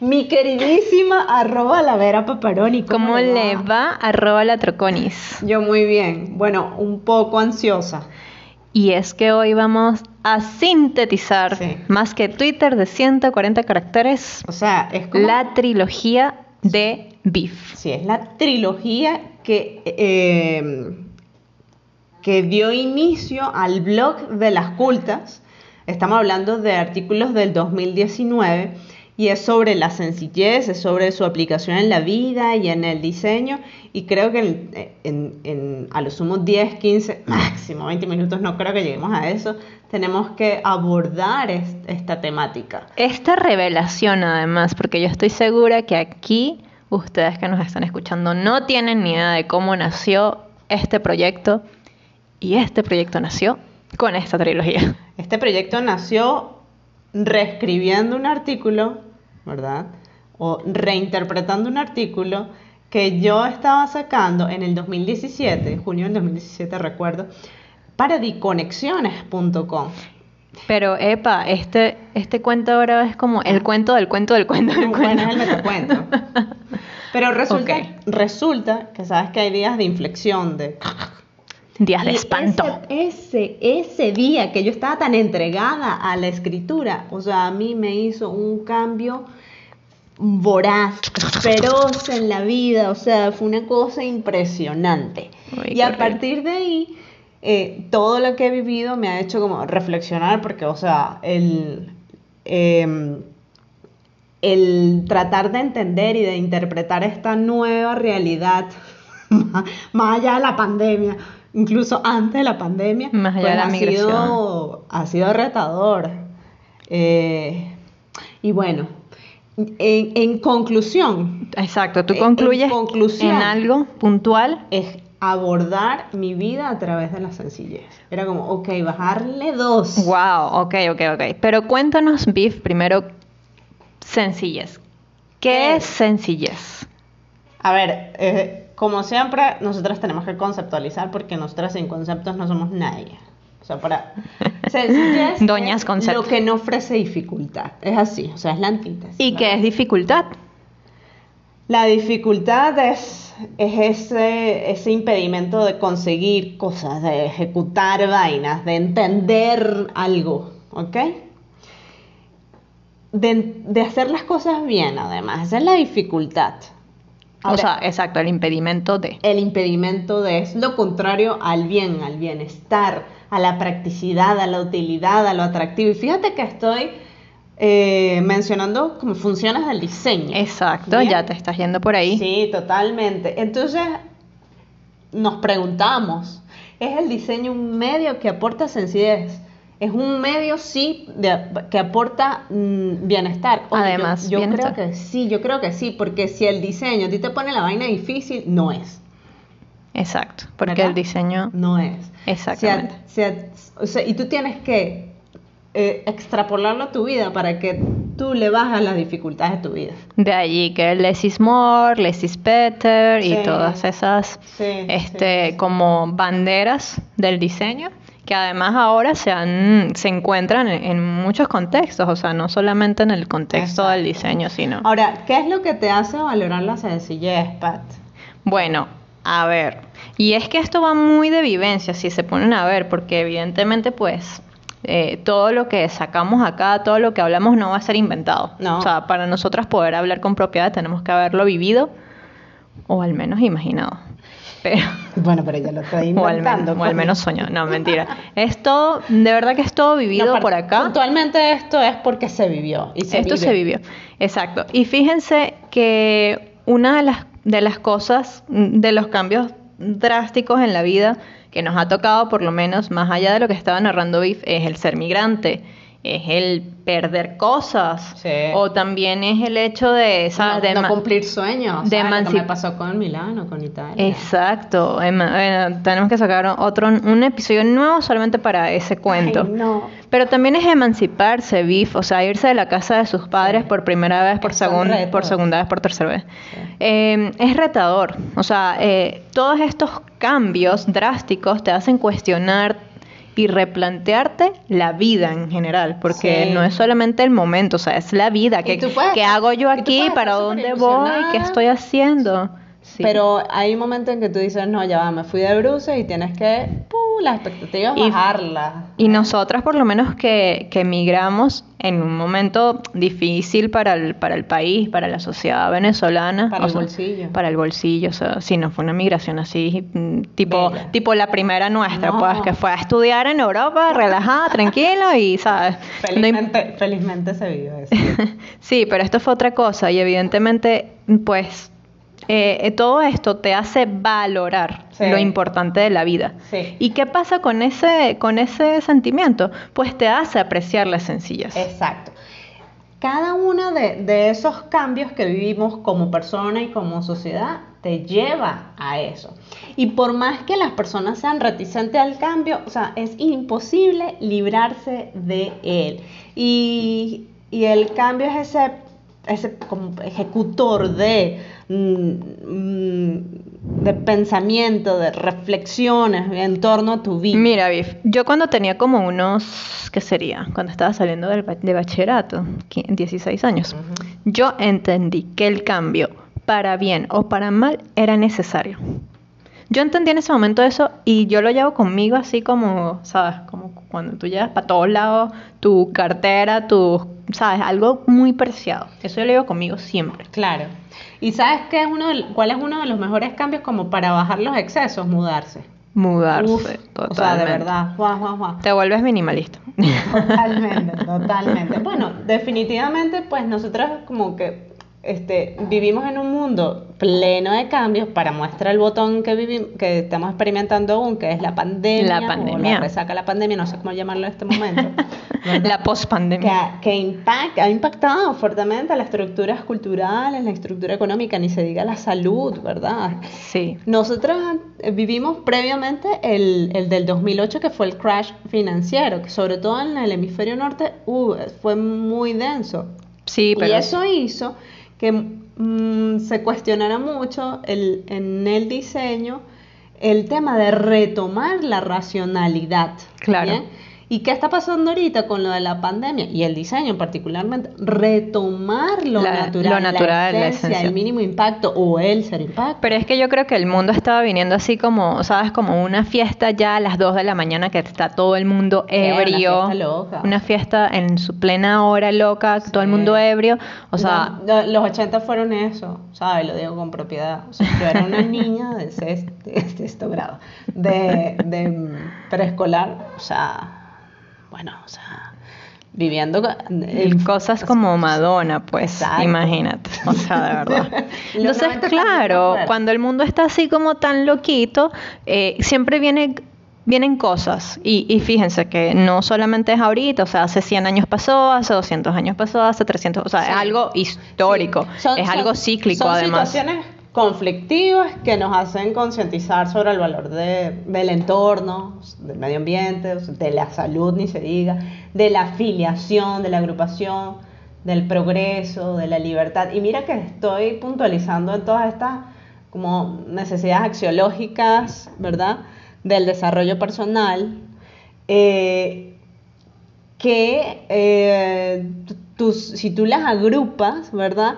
Mi queridísima arroba la Vera Paparoni. ¿Cómo, le va? Arroba la Troconis. Yo muy bien. Bueno, un poco ansiosa. Y es que hoy vamos a sintetizar más que Twitter de 140 caracteres. O sea, es como... La trilogía de Beef. Sí, es la trilogía que, eh, que dio inicio al blog de las cultas. Estamos hablando de artículos del 2019 y es sobre la sencillez, es sobre su aplicación en la vida y en el diseño y creo que en, a lo sumo 10, 15, máximo 20 minutos, no creo que lleguemos a eso, tenemos que abordar esta temática. Esta revelación además, porque yo estoy segura que aquí ustedes que nos están escuchando no tienen ni idea de cómo nació este proyecto y este proyecto nació con esta trilogía. Este proyecto nació reescribiendo un artículo ¿verdad? O reinterpretando un artículo que yo estaba sacando en el 2017, junio del 2017 recuerdo, para diconexiones.com. Pero, epa, este, este cuento ahora es como el cuento del cuento del cuento del cuento. Bueno, es el cuento. Pero resulta, resulta que sabes que hay días de inflexión, de días de espanto. Ese, ese, día que yo estaba tan entregada a la escritura, o sea, a mí me hizo un cambio voraz, feroz en la vida, o sea, fue una cosa impresionante. y a partir de ahí, eh, todo lo que he vivido me ha hecho como reflexionar, porque, o sea, el, em, el tratar de entender y de interpretar esta nueva realidad, más allá de la pandemia, incluso antes de la pandemia, Más allá de la pues, ha, sido, ha sido retador. Eh, y bueno, en, conclusión. Exacto, tú concluyes en, algo puntual. Es abordar mi vida a través de la sencillez. Era como, ok, bajarle dos. Wow, ok, ok, ok. Pero cuéntanos, Biff, primero, sencillez. ¿Qué, es sencillez? A ver, eh, como siempre, nosotras tenemos que conceptualizar porque nosotras sin conceptos no somos nadie. O sea, para sencillez Doñas es lo que no ofrece dificultad. Es así, o sea, es la antítesis. ¿Y qué es dificultad? La dificultad es, es ese, ese impedimento de conseguir cosas, de ejecutar vainas, de entender algo, ¿ok? De, de hacer las cosas bien, además. Esa es la dificultad o sea, exacto, el impedimento de. El impedimento de es lo contrario al bien, al bienestar, a la practicidad, a la utilidad, a lo atractivo. Y fíjate que estoy eh, mencionando como funciones del diseño. Exacto, ya te estás yendo por ahí. Sí, totalmente. Entonces, nos preguntamos, ¿es el diseño un medio que aporta sencillez? Es un medio sí que aporta mm, bienestar. Además, yo, creo que sí, yo creo que sí, porque si el diseño a ti te pone la vaina difícil, no es. Exacto, porque el diseño no es. Exactamente. o sea, y tú tienes que eh, extrapolarlo a tu vida para que tú le bajas las dificultades de tu vida. De allí que less is more, less is better y todas esas este, como banderas del diseño que además ahora se, han, se encuentran en, muchos contextos, o sea, no solamente en el contexto del diseño, sino... Ahora, ¿qué es lo que te hace valorar la sencillez, Pat? Bueno, a ver, y es que esto va muy de vivencia, si se ponen a ver, porque evidentemente pues eh, todo lo que sacamos acá, todo lo que hablamos no va a ser inventado. No. O sea, para nosotras poder hablar con propiedad tenemos que haberlo vivido o al menos imaginado. bueno, pero ya lo estoy inventando. O al, menos soñó. No, mentira. Es todo, de verdad que es todo vivido por acá. Actualmente esto es porque se vivió. Y esto se vivió, exacto. Y fíjense que una de las, de las cosas, de los cambios drásticos en la vida que nos ha tocado, por lo menos más allá de lo que estaba narrando Biff, es el ser migrante es el perder cosas o también es el hecho de, no, cumplir sueños de lo que me pasó con Milano con Italia. Exacto. Tenemos que sacar otro un episodio nuevo solamente para ese cuento. Pero también es emanciparse Biff o sea irse de la casa de sus padres por primera vez por segunda por segunda vez por tercera vez. Eh, es retador. O sea eh, todos estos cambios drásticos te hacen cuestionar y replantearte la vida en general, porque Sí. no es solamente el momento, o sea, es la vida. ¿Qué, puedes hago yo aquí? ¿Para dónde voy? ¿Qué estoy haciendo? Sí. Pero hay un momento en que tú dices, no, ya va, me fui de bruces y tienes que, ¡pum! las expectativas Y- bajarlas. Y nosotras, por lo menos que, que emigramos en un momento difícil para el, para el país, para la sociedad venezolana. Para o el sea, bolsillo. Para el bolsillo, o sea, sí, no fue una migración así, tipo, Bella. tipo la primera nuestra, No. pues, que fue a estudiar en Europa, relajada, tranquilo y, ¿sabes? No Felizmente, felizmente se vive eso. Sí, pero esto fue otra cosa y evidentemente, pues, eh, eh, todo esto te hace valorar Sí. lo importante de la vida. Sí. ¿Y qué pasa con ese, con ese sentimiento? Pues te hace apreciar las sencillas. Exacto. Cada uno de, de esos cambios que vivimos como persona y como sociedad te lleva a eso. Y por más que las personas sean reticentes al cambio, o sea, es imposible librarse de él. Y, y el cambio es ese, ese como ejecutor de, de pensamiento, de reflexiones en torno a tu vida. Mira, Biff, yo cuando tenía como unos, ¿qué sería? Cuando estaba saliendo del de bachillerato, qui- 16 años, yo entendí que el cambio, para bien o para mal, era necesario. Yo entendí en ese momento eso y yo lo llevo conmigo así como, ¿sabes? Como cuando tú llevas para todos lados tu cartera, tu, ¿sabes? Algo muy preciado. Eso yo lo llevo conmigo siempre. Claro. ¿Y sabes qué es uno del- cuál es uno de los mejores cambios como para bajar los excesos? Mudarse. Mudarse, Uf, totalmente. O sea, de verdad. Guau, guau, guau. Te vuelves minimalista. Totalmente, totalmente. Bueno, definitivamente, pues nosotros como que este, vivimos en un mundo pleno de cambios para muestra el botón que vivimos, que estamos experimentando aún, que es la pandemia. La O pandemia. la resaca la pandemia, no sé cómo llamarlo en este momento. ¿verdad? La pospandemia. que, que impact- ha impactado fuertemente a las estructuras culturales, la estructura económica, ni se diga la salud, ¿verdad? Sí. Nosotros vivimos previamente el, el del 2008, que fue el crash financiero, que sobre todo en el hemisferio norte uh, fue muy denso. Sí, pero Y eso hizo que mm, se cuestionara mucho el, en el diseño el tema de retomar la racionalidad. Claro. ¿bien? ¿Y qué está pasando ahorita con lo de la pandemia y el diseño particularmente? Retomar lo La- natural, lo natural, la la esencia, esencia. el mínimo impacto o el ser impacto. Pero es que yo creo que el mundo estaba viniendo así como, ¿sabes? Como una fiesta ya a las 2 de la mañana que está todo el mundo Sí, una ebrio. fiesta loca. Una fiesta en su plena hora loca, todo el mundo ebrio. O sea, No, no, los 80 fueron eso, ¿sabes? Lo digo con propiedad. O sea, yo era una niña de sexto, de sexto grado, de, de preescolar, o sea, bueno, o sea, viviendo con- el- cosas como Madonna, pues, Exacto. imagínate. O sea, de verdad. Entonces, 90 claro, cuando el mundo está así como tan loquito, eh, siempre viene vienen cosas y, y fíjense que no solamente es ahorita, o sea, hace 100 años pasó, hace 200 años pasó, hace 300, o sea, Sí. es algo histórico, Sí. Son- es son- algo cíclico son además. situaciones conflictivas que nos hacen concientizar sobre el valor de- del entorno, del medio ambiente, de la salud, ni se diga, de la afiliación, de la agrupación, del progreso, de la libertad. Y mira que estoy puntualizando en todas estas como necesidades axiológicas, ¿verdad? Del desarrollo personal. eh, que eh, si tú las agrupas, ¿verdad?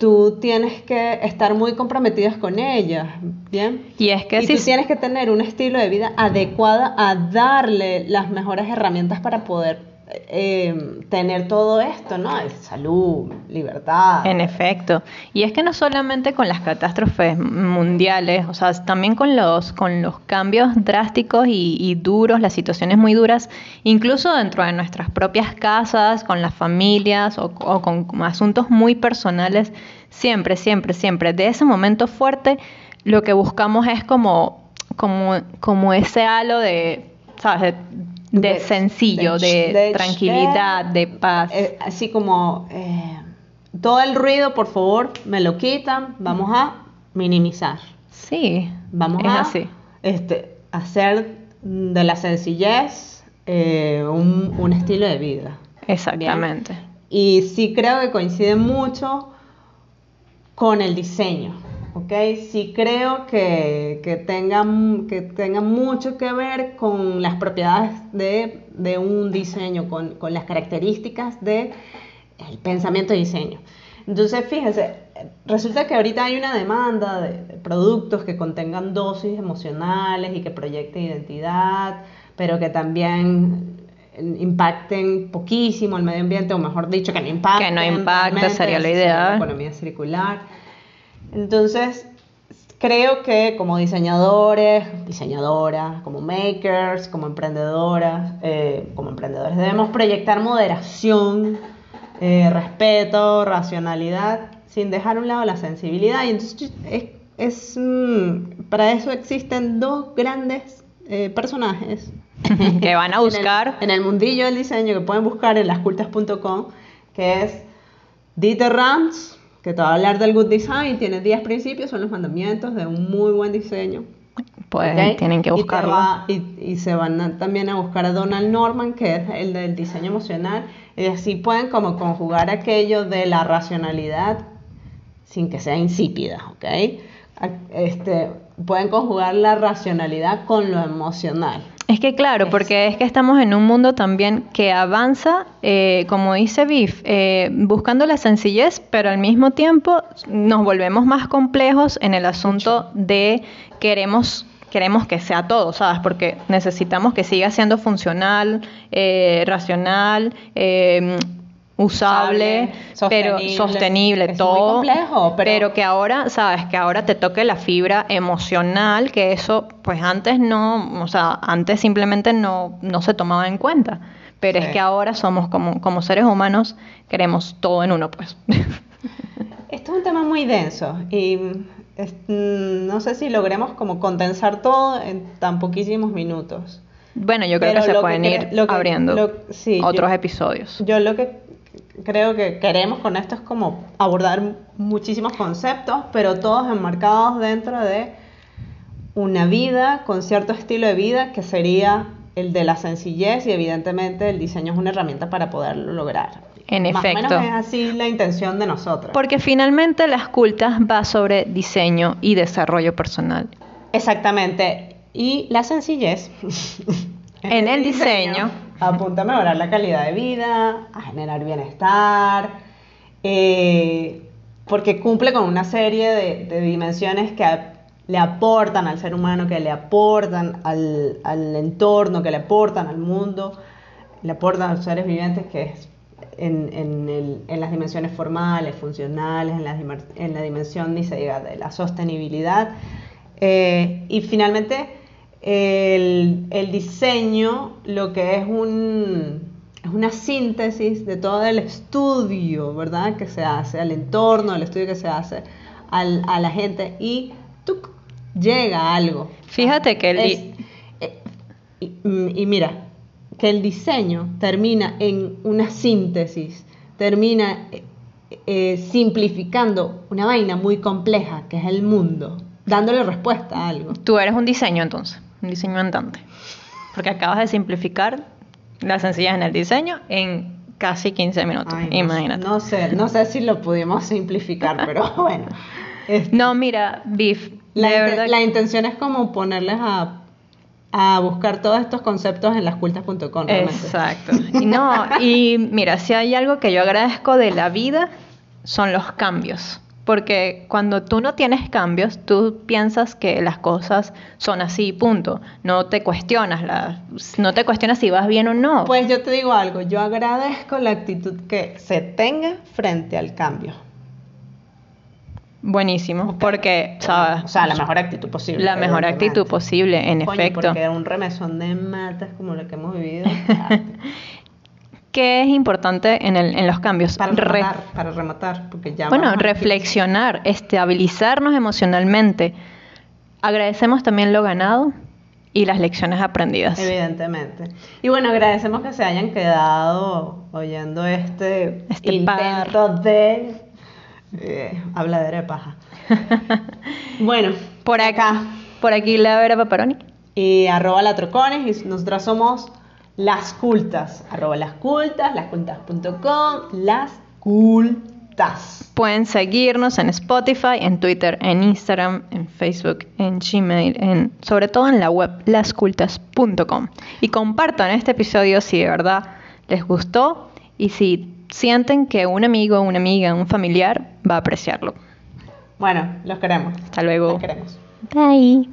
Tú tienes que estar muy comprometidas con ellas, ¿bien? Y es que y si tú tienes que tener un estilo de vida adecuada a darle las mejores herramientas para poder eh, tener todo esto, ¿no? Salud, libertad. En efecto. Y es que no solamente con las catástrofes mundiales, o sea, también con los, con los cambios drásticos y, y duros, las situaciones muy duras, incluso dentro de nuestras propias casas, con las familias o, o con asuntos muy personales, siempre, siempre, siempre, de ese momento fuerte, lo que buscamos es como, como, como ese halo de, ¿sabes? De, sencillo, de- tranquilidad, de paz. Eh, así como eh, todo el ruido, por favor, me lo quitan, vamos a minimizar. Sí, Vamos es a así. Este, hacer de la sencillez eh, un, un estilo de vida. Exactamente. Y sí creo que coincide mucho con el diseño. ¿Ok? Sí creo que, que, tengan, que tenga mucho que ver con las propiedades de, de un diseño, con, con, las características del el pensamiento de diseño. Entonces, fíjense, resulta que ahorita hay una demanda de, productos que contengan dosis emocionales y que proyecten identidad, pero que también impacten poquísimo el medio ambiente, o mejor dicho, que no impacten. Que no impacte, sería lo ideal. La economía circular. Entonces, creo que como diseñadores, diseñadoras, como makers, como emprendedoras, eh, como emprendedores, debemos proyectar moderación, eh, respeto, racionalidad, sin dejar a un lado la sensibilidad. Y entonces, es, es mm, para eso existen dos grandes eh, personajes que van a buscar en el, mundillo del diseño que pueden buscar en lascultas.com que es Dieter Rams que te va a hablar del good design tiene 10 principios son los mandamientos de un muy buen diseño. Pues tienen que buscarlo. y, se van también a buscar a Donald Norman que es el del diseño emocional y así pueden como conjugar aquello de la racionalidad sin que sea insípida ¿ok? este, pueden conjugar la racionalidad con lo emocional es que claro, porque es que estamos en un mundo también que avanza, eh, como dice Biff, eh, buscando la sencillez, pero al mismo tiempo nos volvemos más complejos en el asunto de queremos queremos que sea todo, ¿sabes? Porque necesitamos que siga siendo funcional, eh, racional, usable, pero sostenible, todo. complejo, pero... que ahora, sabes, que ahora te toque la fibra emocional, que eso, pues antes no, o sea, antes simplemente no, no se tomaba en cuenta. Pero es que ahora somos como, como seres humanos, queremos todo en uno, pues. Esto es un tema muy denso y mm, no sé si logremos como condensar todo en tan poquísimos minutos. Bueno, yo creo que se pueden ir abriendo otros episodios. Yo lo que creo que queremos con esto es como abordar muchísimos conceptos, pero todos enmarcados dentro de una vida con cierto estilo de vida que sería el de la sencillez y evidentemente el diseño es una herramienta para poderlo lograr. En efecto. Más o menos es así la intención de nosotros. Porque finalmente las cultas va sobre diseño y desarrollo personal. Exactamente. Y la sencillez en el diseño apunta a mejorar la calidad de vida, a generar bienestar, eh, porque cumple con una serie de, dimensiones que le aportan al ser humano, que le aportan al, entorno, que le aportan al mundo, le aportan a los seres vivientes, que es en, las dimensiones formales, funcionales, en la, en dimensión, de la sostenibilidad. Eh, y finalmente, el, diseño lo que es un, es una síntesis de todo el estudio, ¿verdad? Que se hace, al entorno, el estudio que se hace a la gente y tú llega algo. Fíjate que el... Eh, y, mira, que el diseño termina en una síntesis, termina eh, eh, simplificando una vaina muy compleja que es el mundo, dándole respuesta a algo. Tú eres un diseño entonces un diseño andante. Porque acabas de simplificar la sencillez en el diseño en casi 15 minutos. Imagínate. No sé, no sé si lo pudimos simplificar, pero bueno. No, mira, Biff. La, la intención es como ponerles a, a buscar todos estos conceptos en lascultas.com. Exacto. Y no, y mira, si hay algo que yo agradezco de la vida, son los cambios. Porque cuando tú no tienes cambios, tú piensas que las cosas son así, punto. No te cuestionas, la, no te cuestionas si vas bien o no. Pues yo te digo algo, yo agradezco la actitud que se tenga frente al cambio. Buenísimo, porque, ¿sabes? O sea, la mejor actitud posible. La mejor actitud posible, en efecto. Porque un remesón de matas como lo que hemos vivido. ¿Qué es importante en, el, en los cambios? Para rematar, para rematar, porque ya Bueno, reflexionar, estabilizarnos emocionalmente. Agradecemos también lo ganado y las lecciones aprendidas. Evidentemente. Y bueno, agradecemos que se hayan quedado oyendo este, este intento de eh, habladera de paja. bueno, por acá, por aquí la Vera Paparoni. Y arroba la Trocones y nosotros somos las cultas, arroba las cultas, lascultas.com, las cultas. Pueden seguirnos en Spotify, en Twitter, en Instagram, en Facebook, en Gmail, en, sobre todo en la web lascultas.com. Y compartan este episodio si de verdad les gustó y si sienten que un amigo, una amiga, un familiar va a apreciarlo. Bueno, los queremos. Hasta luego. Los queremos. Bye.